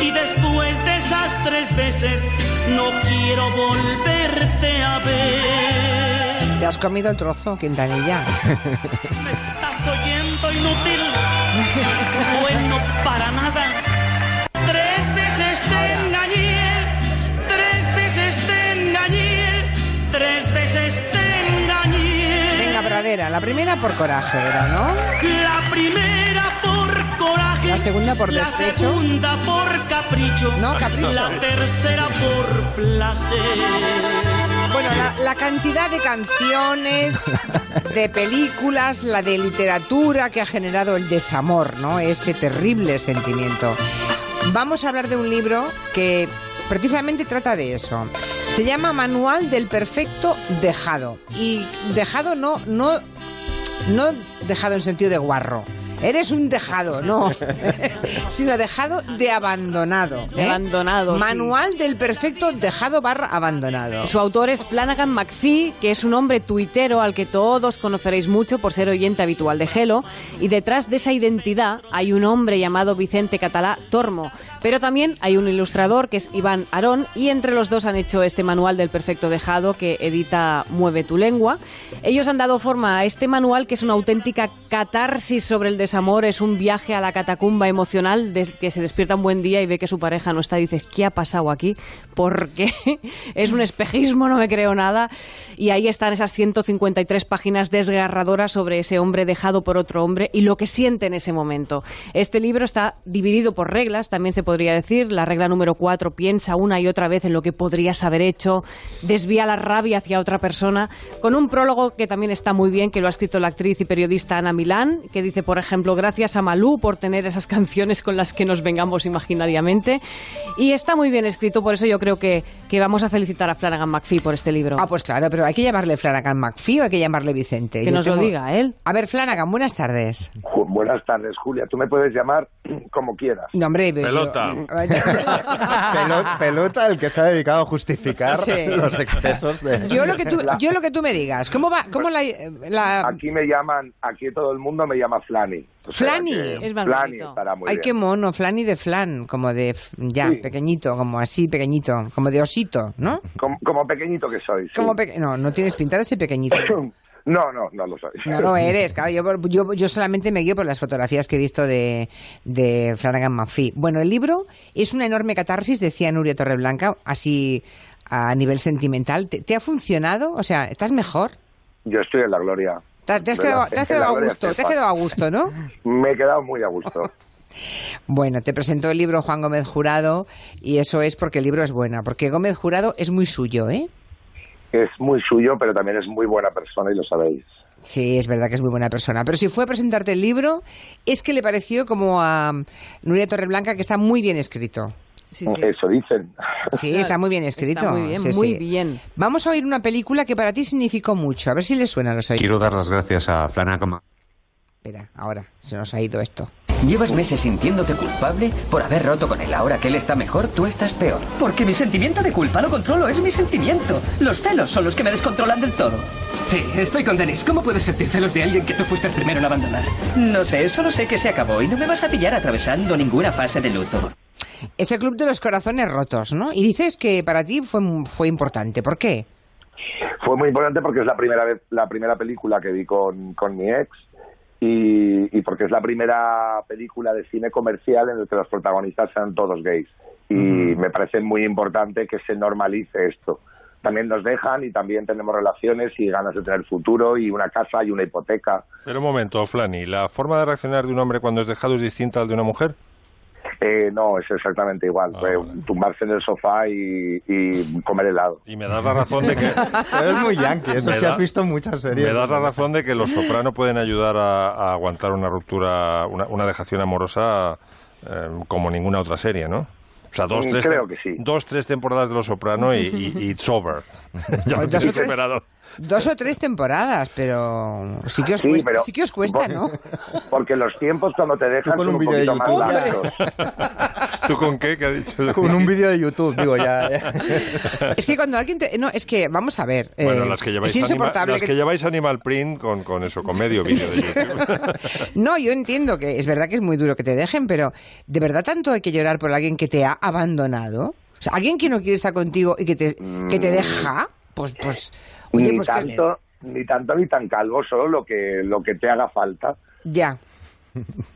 y después de esas tres veces no quiero volverte a ver.
Te has comido el trozo, Quintanilla.
Estás oyendo inútil, bueno para nada. Tres veces te engañé, tres veces te engañé, tres veces te engañé.
Venga, Pradera, la primera por coraje era, ¿no?
La primera por coraje.
La segunda por
La
despecho.
segunda por capricho.
No, capricho.
La tercera por placer.
Bueno, la, la cantidad de canciones, de películas, la de literatura que ha generado el desamor, ¿no? Ese terrible sentimiento. Vamos a hablar de un libro que precisamente trata de eso. Se llama Manual del Perfecto Dejado. Y dejado no, no, no dejado en sentido de guarro. Eres un dejado, no. Sino dejado de abandonado. ¿eh?
abandonado, sí.
Manual del perfecto dejado barra abandonado.
Su autor es Flanagan McPhee, que es un hombre tuitero al que todos conoceréis mucho por ser oyente habitual de Gelo. Y detrás de esa identidad hay un hombre llamado Vicente Catalá Tormo. Pero también hay un ilustrador que es Iván Arón. Y entre los dos han hecho este manual del perfecto dejado que edita Mueve tu lengua. Ellos han dado forma a este manual que es una auténtica catarsis sobre el desamor. Es un viaje a la catacumba emocional que se despierta un buen día y ve que su pareja no está. Dices, ¿qué ha pasado aquí? Porque es un espejismo, no me creo nada. Y ahí están esas 153 páginas desgarradoras sobre ese hombre dejado por otro hombre y lo que siente en ese momento. Este libro está dividido por reglas, también se podría decir. La regla número 4 piensa una y otra vez en lo que podrías haber hecho, desvía la rabia hacia otra persona, con un prólogo que también está muy bien, que lo ha escrito la actriz y periodista Ana Milán, que dice, por ejemplo, gracias a Malú por tener esas canciones con las que nos vengamos imaginariamente. Y está muy bien escrito, por eso yo creo que, que vamos a felicitar a Flanagan McPhee por este libro.
Ah, pues claro, pero hay que llamarle Flanagan McPhee o hay que llamarle Vicente.
Que
Yo
nos lo diga él.
A ver, Flanagan, buenas tardes.
Ju- Buenas tardes, Julia. Tú me puedes llamar como quieras.
No, hombre, yo-
Pelota.
Pelo- pelota, el que se ha dedicado a justificar
Sí.
los excesos de...
Yo lo que tú, yo lo que tú me digas. ¿Cómo va? ¿Cómo la, la-
Aquí me llaman, aquí todo el mundo me llama Flani. O sea
Flani?
que
Es más
Flani
bonito.
estará muy
Ay,
bien.
qué mono, Flani de flan, como de ya,
Sí.
pequeñito, como así, pequeñito, como de osito, ¿no?
Como, como pequeñito que soy. sí.
Como peque- no, no tienes pinta de ser pequeñito.
No, no, no lo soy.
No lo eres, claro. Yo, yo, yo solamente me guío por las fotografías que he visto de, de Flanagan McPhee. Bueno, el libro es una enorme catarsis, decía Nuria Torreblanca, así a nivel sentimental. ¿Te, te ha funcionado? O sea, ¿estás mejor?
Yo estoy en la gloria.
¿Te, has, quedado, te has quedado a gusto? ¿Te has quedado a gusto, no?
Me he quedado muy a gusto.
Bueno, te presentó el libro Juan Gómez Jurado y eso es porque el libro es buena, porque Gómez Jurado es muy suyo, ¿eh?
Es muy suyo, pero también es muy buena persona y lo sabéis.
Sí, es verdad que es muy buena persona. Pero si fue a presentarte el libro, es que le pareció como a Nuria Torreblanca que está muy bien escrito.
Eso dicen.
Sí, está muy bien escrito.
Está muy bien,
Sí,
muy
sí.
bien.
Vamos a oír una película que para ti significó mucho. A ver si le suena a los oídos.
Quiero dar las gracias a Flanagan.
Espera, ahora se nos ha ido esto.
¿Llevas meses sintiéndote culpable por haber roto con él? Ahora que él está mejor, tú estás peor.
Porque mi sentimiento de culpa lo controlo, es mi sentimiento. Los celos son los que me descontrolan del todo. Sí, estoy con Denis. ¿Cómo puedes sentir celos de alguien que tú fuiste el primero en abandonar? No sé, solo sé que se acabó y no me vas a pillar atravesando ninguna fase de luto.
Es el Club de los Corazones Rotos, ¿no? Y dices que para ti fue, fue importante. ¿Por qué?
Fue muy importante porque es la primera vez, la primera película que vi con, con mi ex y, y porque es la primera película de cine comercial en la que los protagonistas sean todos gays. Y me parece muy importante que se normalice esto. También nos dejan y también tenemos relaciones y ganas de tener futuro y una casa y una hipoteca.
Pero un momento, Flani, ¿la forma de reaccionar de un hombre cuando es dejado es distinta al de una mujer?
Eh, no, es exactamente igual. Fue tumbarse en el sofá y, y comer helado.
Y me das la razón de que...
Pero es muy yankee, eso sí
da-
has visto en muchas series.
Me das la razón de que los soprano pueden ayudar a, a aguantar una ruptura, una, una dejación amorosa eh, como ninguna otra serie, ¿no? O sea, dos,
Mm,
tres,
creo que sí.
dos, tres temporadas de Los Soprano y, y- y it's over. ya lo
tres-
superado.
Dos o tres temporadas, pero sí que os
Sí,
cuesta,
pero-
sí que os cuesta ¿no?
Porque los tiempos cuando te dejan
con
son
un
un,
vídeo de
más
YouTube.
largos.
¿Tú con qué? ¿Qué ha dicho?
Con un vídeo de YouTube, digo, ya.
Es que cuando alguien te... No, es que, vamos a ver. eh,
Bueno, las que lleváis,
es
anima- las
que-
que lleváis Animal Print con, con eso, con medio vídeo de YouTube.
No, yo entiendo que es verdad que es muy duro que te dejen, pero ¿de verdad tanto hay que llorar por alguien que te ha abandonado? O sea, alguien que no quiere estar contigo y que te, que te deja, pues, pues, oye,
ni
pues que-
tanto, ni tanto ni tan calvo, solo lo que lo que te haga falta.
ya.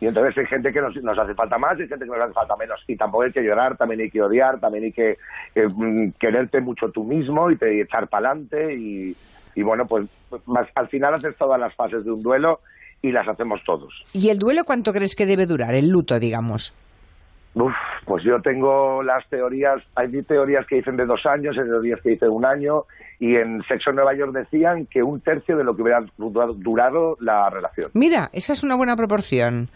Y entonces hay gente que nos, nos hace falta más y hay gente que nos hace falta menos. Y tampoco hay que llorar, también hay que odiar, también hay que eh, mm, quererte mucho tú mismo y, te, y echar para adelante. Y, y bueno, pues más, al final haces todas las fases de un duelo y las hacemos todos.
¿Y el duelo cuánto crees que debe durar? El luto, digamos.
Uf, pues yo tengo las teorías, hay teorías que dicen de dos años, hay teorías que dicen un año, y en Sexo en Nueva York decían que un tercio de lo que hubiera durado, la relación.
Mira, esa es una buena proporción.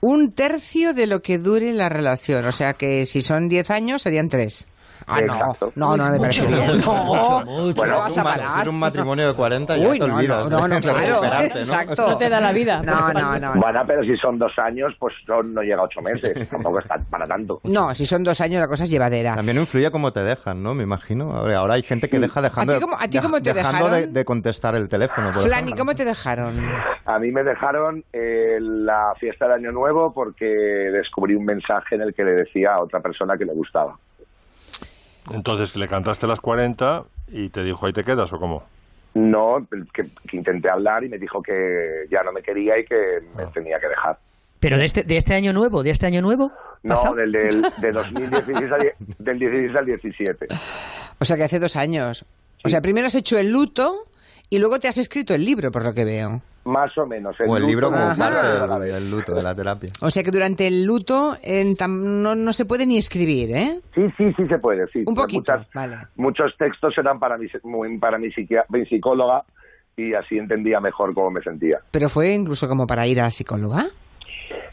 Un tercio de lo que dure la relación. O sea que si son 10 años, serían 3. Ah, no.
Exacto.
No, no, me parece bien.
mucho,
No,
mucho,
¿qué
Bueno,
vas a parar?
si es un matrimonio de 40 ya
Uy,
te
no,
olvidas.
no, no, no,
de
claro,
¿no?
exacto.
No te da la vida.
No, no, no.
Bueno, pero si son dos años, pues son- no llega a ocho meses, tampoco está para tanto.
No, si son dos años la cosa es llevadera.
También influye cómo te dejan, ¿no? Me imagino. Ahora ahora hay gente que deja dejando,
¿A ti cómo- a ti cómo te
dejando de,
dejaron?
de contestar el teléfono.
Flani. ¿cómo te dejaron?
A mí me dejaron eh, la fiesta del Año Nuevo porque descubrí un mensaje en el que le decía a otra persona que le gustaba.
Entonces le cantaste las 40 y te dijo, ¿ahí te quedas o cómo?
No, que, que intenté hablar y me dijo que ya no me quería y que me tenía que dejar.
Pero de este, de este año nuevo, de este año nuevo.
No,
¿pasado?
del, del, de 2016 al, del 16 al 17.
O sea que hace dos años. O sea, primero has hecho el luto y luego te has escrito el libro, por lo que veo.
Más o menos.
O el
luto
libro como parte del, del luto, de la terapia.
O sea que durante el luto en tam- no, no se puede ni escribir, ¿eh?
Sí, sí, sí se puede, sí.
Un poquito,
Muchas-
vale.
Muchos textos eran para mi, para mi psicóloga y así entendía mejor cómo me sentía.
Pero fue incluso como para ir a la psicóloga.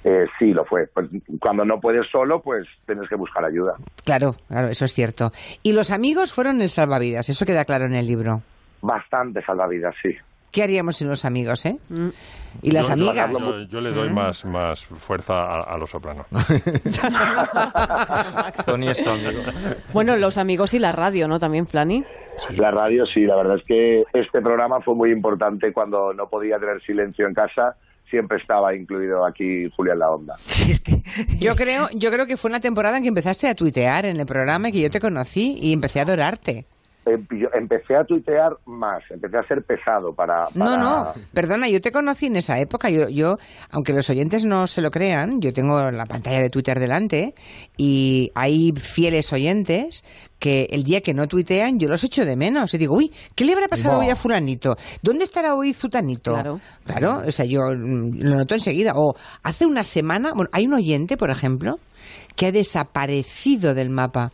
Eh, sí, lo fue. Pues, cuando no puedes solo, pues tienes que buscar ayuda.
Claro, claro, eso es cierto. Y los amigos fueron el salvavidas, eso queda claro en el libro.
Bastante salvavidas, sí.
¿Qué haríamos sin los amigos, eh? Y las
Yo-
amigas.
Yo, yo le doy
Mm.
más, más fuerza a, a los soprano.
Tony es tu amigo.
Bueno, los amigos y la radio, ¿no? También, Flani.
La radio, sí, la verdad es que este programa fue muy importante cuando no podía tener silencio en casa. Siempre estaba incluido aquí Julián La Onda.
Yo creo, yo creo que fue una temporada en que empezaste a tuitear en el programa y que yo te conocí y empecé a adorarte.
Em- yo empecé a tuitear más, empecé a ser pesado para...
No,
para-
no, perdona, yo te conocí en esa época. Yo, yo, aunque los oyentes no se lo crean, yo tengo la pantalla de Twitter delante y hay fieles oyentes que el día que no tuitean yo los echo de menos y digo, uy, ¿qué le habrá pasado hoy a fulanito? ¿Dónde estará hoy Zutanito?
Claro.
Claro, o sea, yo mm, lo noto enseguida. O hace una semana, bueno, hay un oyente, por ejemplo, que ha desaparecido del mapa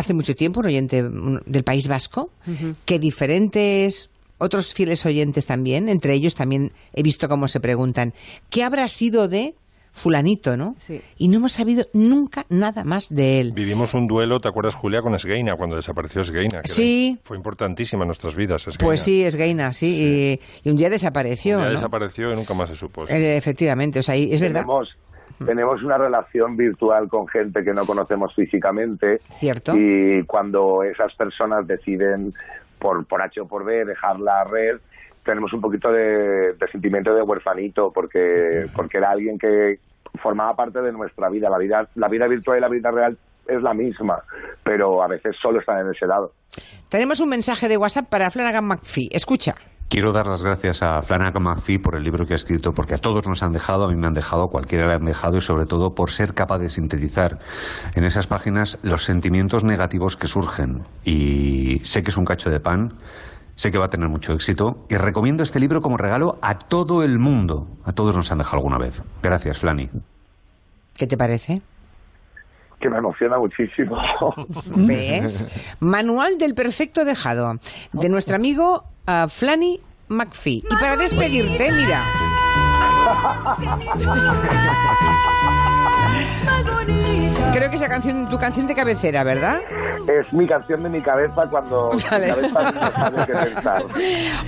hace mucho tiempo, un oyente del País Vasco, que diferentes otros fieles oyentes también, entre ellos también he visto cómo se preguntan, ¿qué habrá sido de fulanito, no?
Sí.
Y no hemos sabido nunca nada más de él.
Vivimos un duelo, ¿te acuerdas, Julia, con Esgueina, cuando desapareció Esgueina? que
Sí.
Fue importantísima en nuestras vidas, Esgueina.
Pues sí, es Gaina, sí, Y, y un día desapareció,
Ya
¿no?
desapareció y nunca más se supo. sí.
Eh, efectivamente, o sea, y es verdad.
Tenemos, tenemos una relación virtual con gente que no conocemos físicamente.
Cierto.
Y cuando esas personas deciden, por, por H o por B, dejar la red, tenemos un poquito de, de sentimiento de huerfanito, porque, porque era alguien que formaba parte de nuestra vida. La vida, la vida virtual y la vida real es la misma, pero a veces solo están en ese lado.
Tenemos un mensaje de WhatsApp para Flanagan McPhee. Escucha.
Quiero dar las gracias a Flanagan McPhee por el libro que ha escrito, porque a todos nos han dejado, a mí me han dejado, cualquiera le han dejado, y sobre todo por ser capaz de sintetizar en esas páginas los sentimientos negativos que surgen. Y sé que es un cacho de pan, sé que va a tener mucho éxito, y recomiendo este libro como regalo a todo el mundo. A todos nos han dejado alguna vez. Gracias, Flani.
¿Qué te parece?
Que me emociona muchísimo.
¿Ves? Manual del perfecto dejado, de nuestro amigo uh, Flanny McPhee. Y para despedirte, mira. Creo que esa canción tu canción de cabecera, ¿verdad?
Es mi canción de mi cabeza cuando
Vale.
mi cabeza no sabe qué pensar.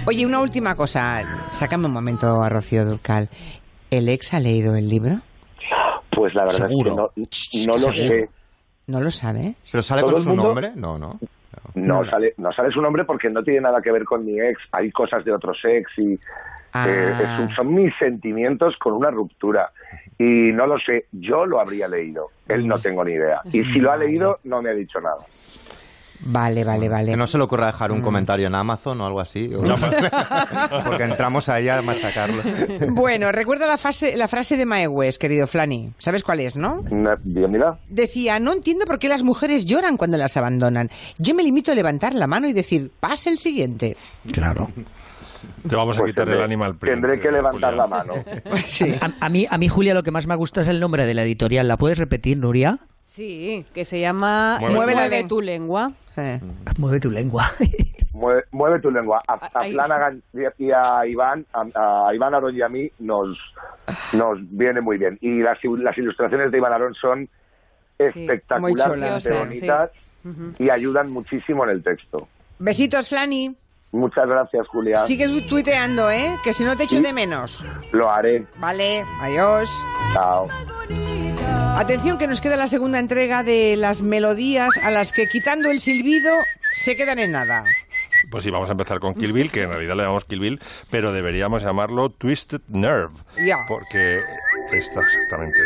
Oye, una última cosa. Sácame un momento a Rocío Durcal. ¿El ex ha leído el libro?
Pues la verdad
Seguro.
es que no, no lo sé.
¿No lo sabes?
¿Pero sale con su
mundo-
nombre? No, no.
No sale, no sale su nombre porque no tiene nada que ver con mi ex. Hay cosas de otros ex y
Ah.
eh, es un- son mis sentimientos con una ruptura. Y no lo sé, yo lo habría leído. Él no tengo ni idea. Y si lo ha leído, no me ha dicho nada.
Vale, vale, vale.
Que no se le ocurra dejar un comentario en Amazon o algo así. o- Porque entramos ahí a machacarlo.
Bueno, recuerda la, fase, la frase de Mae West, querido Flanny. ¿Sabes cuál es, no?
Bienvenida.
Decía, no entiendo por qué las mujeres lloran cuando las abandonan. Yo me limito a levantar la mano y decir, pase el siguiente.
Claro. Te vamos a
Pues
quitar
tendré-
el animal print.
Tendré que levantar la mano.
Sí.
A, a mí, a mí, Julia, lo que más me gusta es el nombre de la editorial. ¿La puedes repetir, Nuria?
Sí, que se llama
Mueve-
Mueve,
Mueve la
tu lengua.
Eh.
Mueve tu lengua.
Mueve, mueve tu lengua. A, a. Flanagan y a Iván, a, a Iván Arón y a mí nos, nos viene muy bien. Y las, las ilustraciones de Iván Arón son
chulas,
bonitas y ayudan muchísimo en el texto.
Besitos, Flanny.
Muchas gracias, Julia.
Sigue tuiteando, ¿eh? Que si no te echo
Sí.
de menos.
Lo haré.
Vale, adiós.
Chao.
Atención que nos queda la segunda entrega de las melodías a las que quitando el silbido se quedan en nada.
Pues sí, vamos a empezar con Kill Bill, que en realidad le llamamos Kill Bill, pero deberíamos llamarlo Twisted Nerve.
Ya.
Porque está exactamente.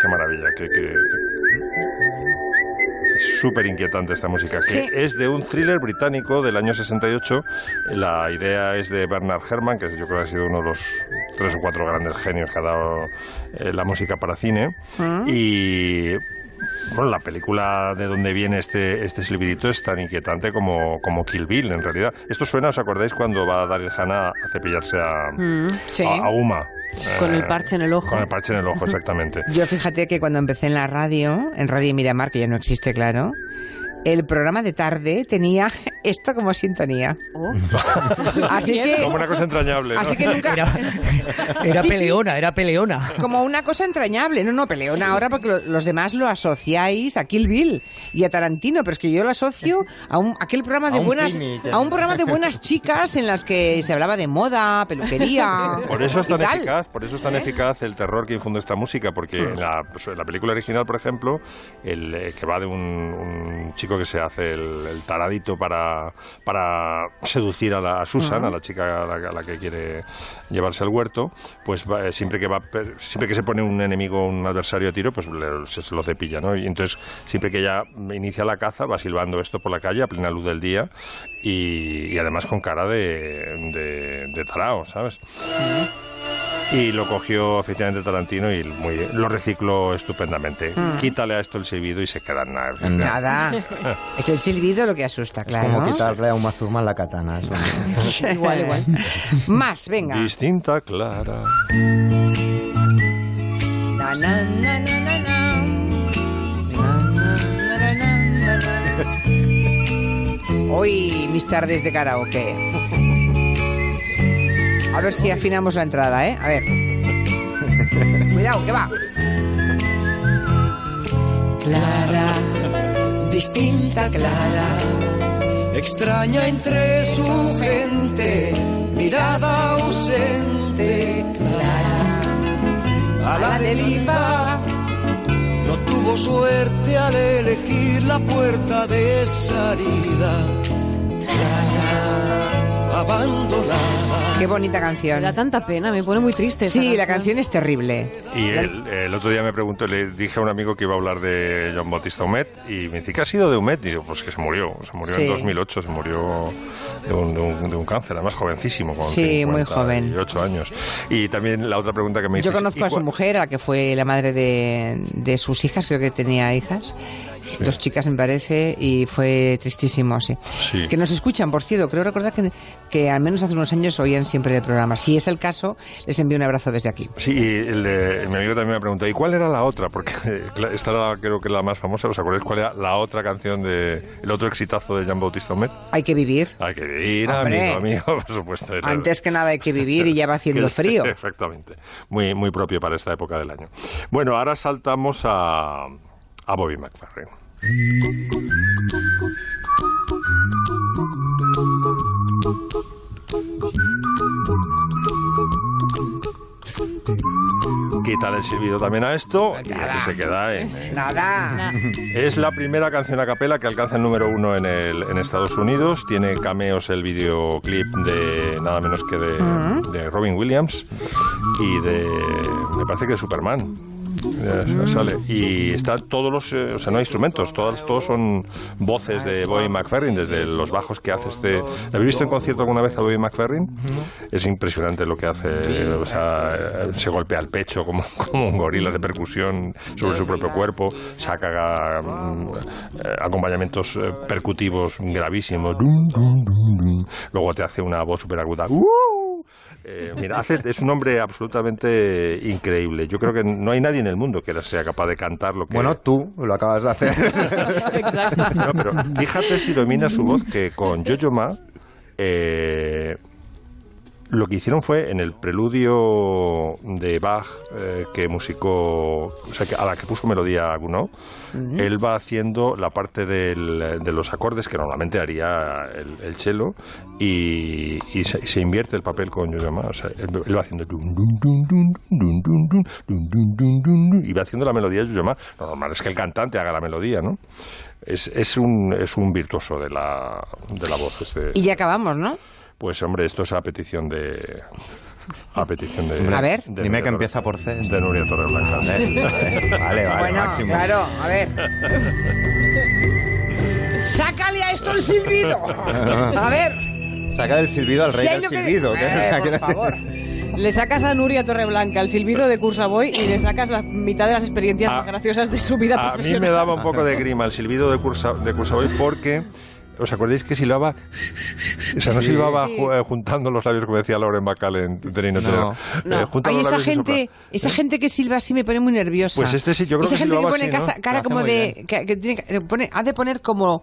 Qué maravilla, qué, qué- qué- Es súper inquietante esta música, que
Sí.
es de un thriller británico del año 68. La idea es de Bernard Herrmann, que yo creo que ha sido uno de los tres o cuatro grandes genios que ha dado eh, la música para cine. Y bueno, la película de donde viene este, este silbidito es tan inquietante como, como Kill Bill, en realidad. Esto suena, ¿os acordáis cuando va Daryl Hannah a cepillarse a,
Mm.
Sí.
a, a Uma?
Con el
Eh,
parche en el ojo.
Con el parche en el ojo, exactamente.
Yo fíjate que cuando empecé en la radio, en Radio Miramar, que ya no existe, claro, el programa de tarde tenía esto como sintonía.
Oh.
Así que,
Como una cosa entrañable, ¿no?
así que nunca...
Era, era
Sí, sí.
peleona, era peleona.
Como una cosa entrañable. No, no, peleona ahora porque lo- los demás lo asociáis a Kill Bill y a Tarantino, pero es que yo lo asocio a un, aquel programa de
A un
buenas a un programa de buenas chicas en las que se hablaba de moda, peluquería.
Por eso es tan eficaz, por eso es tan eficaz el terror que infunde esta música, porque en la, pues, en la película original, por ejemplo, el eh, que va de un, un chico que se hace el, el taradito para, para seducir a, la, a Susan, a la chica a la, a la que quiere llevarse al huerto, pues va- eh, siempre que va siempre que se pone un enemigo, un adversario a tiro, pues le- se, se lo cepilla, ¿no? Y entonces siempre que ella inicia la caza va silbando esto por la calle a plena luz del día y, y además con cara de, de, de tarao, ¿sabes? Y lo cogió efectivamente Tarantino y muy, lo recicló estupendamente.
Mm.
Quítale a esto el silbido y se queda en nada.
Nada. Es el silbido lo que asusta, claro.
Como quitarle a Uma Thurman la katana. eso.
igual, igual. Más, venga.
Distinta, clara.
Na, na, na, na, na, na. Na, na, na, na, na, na. Hoy mis tardes de karaoke. A ver si afinamos la entrada, ¿eh? A ver. Cuidado, que va.
Clara, distinta Clara, extraña entre su gente, mirada ausente, Clara, a la deriva, no tuvo suerte al elegir la puerta de salida, abandonada.
Qué bonita canción.
Me da tanta pena, me pone muy triste.
Sí, la canción es terrible.
Y el, el otro día me preguntó, le dije a un amigo que iba a hablar de John Bautista Humet y me dice, ¿qué ha sido de Humet? Y digo, pues que se murió, se murió
Sí.
en 2008, se murió de un, de un- de un cáncer, además jovencísimo, con
Sí, muy joven.
58 años. Y también la otra pregunta que me hizo
Yo conozco a su mujer, a que fue la madre de, de sus hijas, creo que tenía hijas. Dos chicas, me parece, y fue tristísimo, sí.
Sí.
Que nos escuchan, por cierto. Creo recordar que, que al menos hace unos años oían siempre el programa. Si es el caso, les envío un abrazo desde aquí.
Sí, y el de- mi amigo también me preguntó, ¿y cuál era la otra? Porque esta era creo que la más famosa, ¿os acordáis cuál era la otra canción de el otro exitazo de Jean Bautista Humet?
Hay que vivir.
Hay que vivir,
Hombre.
amigo, amigo, por supuesto. era-
Antes que nada hay que vivir y ya va haciendo frío.
Exactamente. Muy, muy propio para esta época del año. Bueno, ahora saltamos a, a Bobby McFerrin. Quítale el silbido también a esto y así se queda en...
Nada.
Es la primera canción a capela que alcanza el número uno en, el, en Estados Unidos. Tiene cameos el videoclip de nada menos que de, de Robin Williams y de. me parece que de Superman. Ya. Sale. Y está todos los. eh, o sea, no hay instrumentos, todos, todos son voces de Bobby McFerrin, desde los bajos que hace este. ¿Habéis visto en concierto alguna vez a Bobby McFerrin? Es impresionante lo que hace. O sea, eh, se golpea el pecho como, como un gorila de percusión sobre su propio cuerpo, saca mm, acompañamientos eh, percutivos gravísimos. Luego te hace una voz súper aguda. ¡Uh! Eh, mira, hace- es un hombre absolutamente increíble. Yo creo que no hay nadie en el mundo que sea capaz de cantar lo que...
Bueno, tú lo acabas de hacer.
No, pero fíjate si domina su voz que con Jojo Ma eh, lo que hicieron fue en el preludio de Bach que musicó, o sea, que a la que puso melodía Gounod, uh él va haciendo la parte del, de los acordes que normalmente haría el, el cello y, y se, invierte el papel con Yuyama. O sea, él, va haciendo y va haciendo la melodía de Yuyama. Lo normal es que el cantante haga la melodía, ¿no? Es, es, un, es un virtuoso de la, de la voz. Este,
y ya acabamos, ¿no?
Pues hombre, esto es a petición de... A petición de...
A ver.
de
dime
Nuria
que empieza por C.
De Nuria Torreblanca.
Vale, vale, vale, vale,
bueno,
máximo.
claro, a ver. ¡Sácale a esto el silbido! A ver.
Saca del silbido al rey del
lo que-
silbido.
Eh, por favor.
Le sacas a Nuria Torreblanca el silbido de Cursaboy y le sacas la mitad de las experiencias
Ah.
más graciosas de su vida
A mí
profesional.
me daba un poco de grima el silbido de Cursa, de Cursaboy porque... ¿Os acordáis que silbaba? O sea, no
Sí.
silbaba
Sí.
ju- eh, juntando los labios, como decía Lauren Bacall en Tenino
No.
Eh,
Ay,
los
esa gente, esa gente que silba así me pone muy nerviosa.
Pues este sí, yo creo
esa
que
gente que pone
así, ¿no?
casa-
Lo
cara como de que, que tiene pone, ha de poner como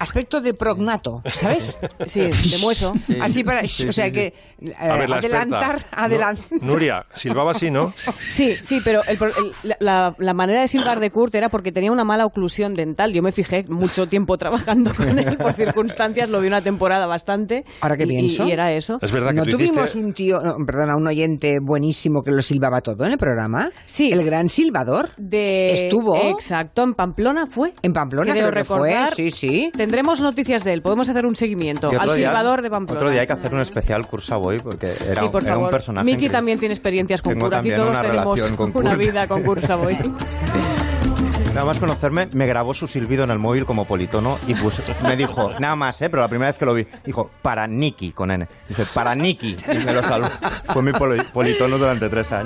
aspecto de prognato, ¿sabes?
Sí, de mueso.
Así para,
Sí,
o sea
sí,
que eh,
ver,
adelantar, adelantar.
Nu- Nuria, silbaba así, ¿no?
Sí, sí, pero el el- la- manera de silbar de Kurt era porque tenía una mala oclusión dental. Yo me fijé mucho tiempo trabajando con él por circunstancias, lo vi una temporada bastante.
Ahora que
y- y-
pienso.
Y, era eso.
Es verdad que
¿No tuvimos
hiciste...
un tío, no, perdona, un oyente buenísimo que lo silbaba todo en el programa?
Sí.
El gran silbador.
De,
Estuvo.
Exacto, en Pamplona fue.
En Pamplona
Creo
creo que fue,
recordar.
sí, sí.
Tendremos noticias de él, podemos hacer un seguimiento.
Y
Al
día-
silbador de Pamplona.
Otro día hay que hacer un especial Cursa Boy porque era,
sí, por
era un personaje.
Miki también tiene experiencias con. Aquí
también
todos
una
tenemos
con
una vida con Kurt Savoy.
Nada más conocerme, me grabó su silbido en el móvil como politono y pues me dijo, nada más, ¿eh? Pero la primera vez que lo vi, dijo, para Nicky, con N. Dice, para Nicky. Y me lo salvó. Fue mi poli- politono durante tres años.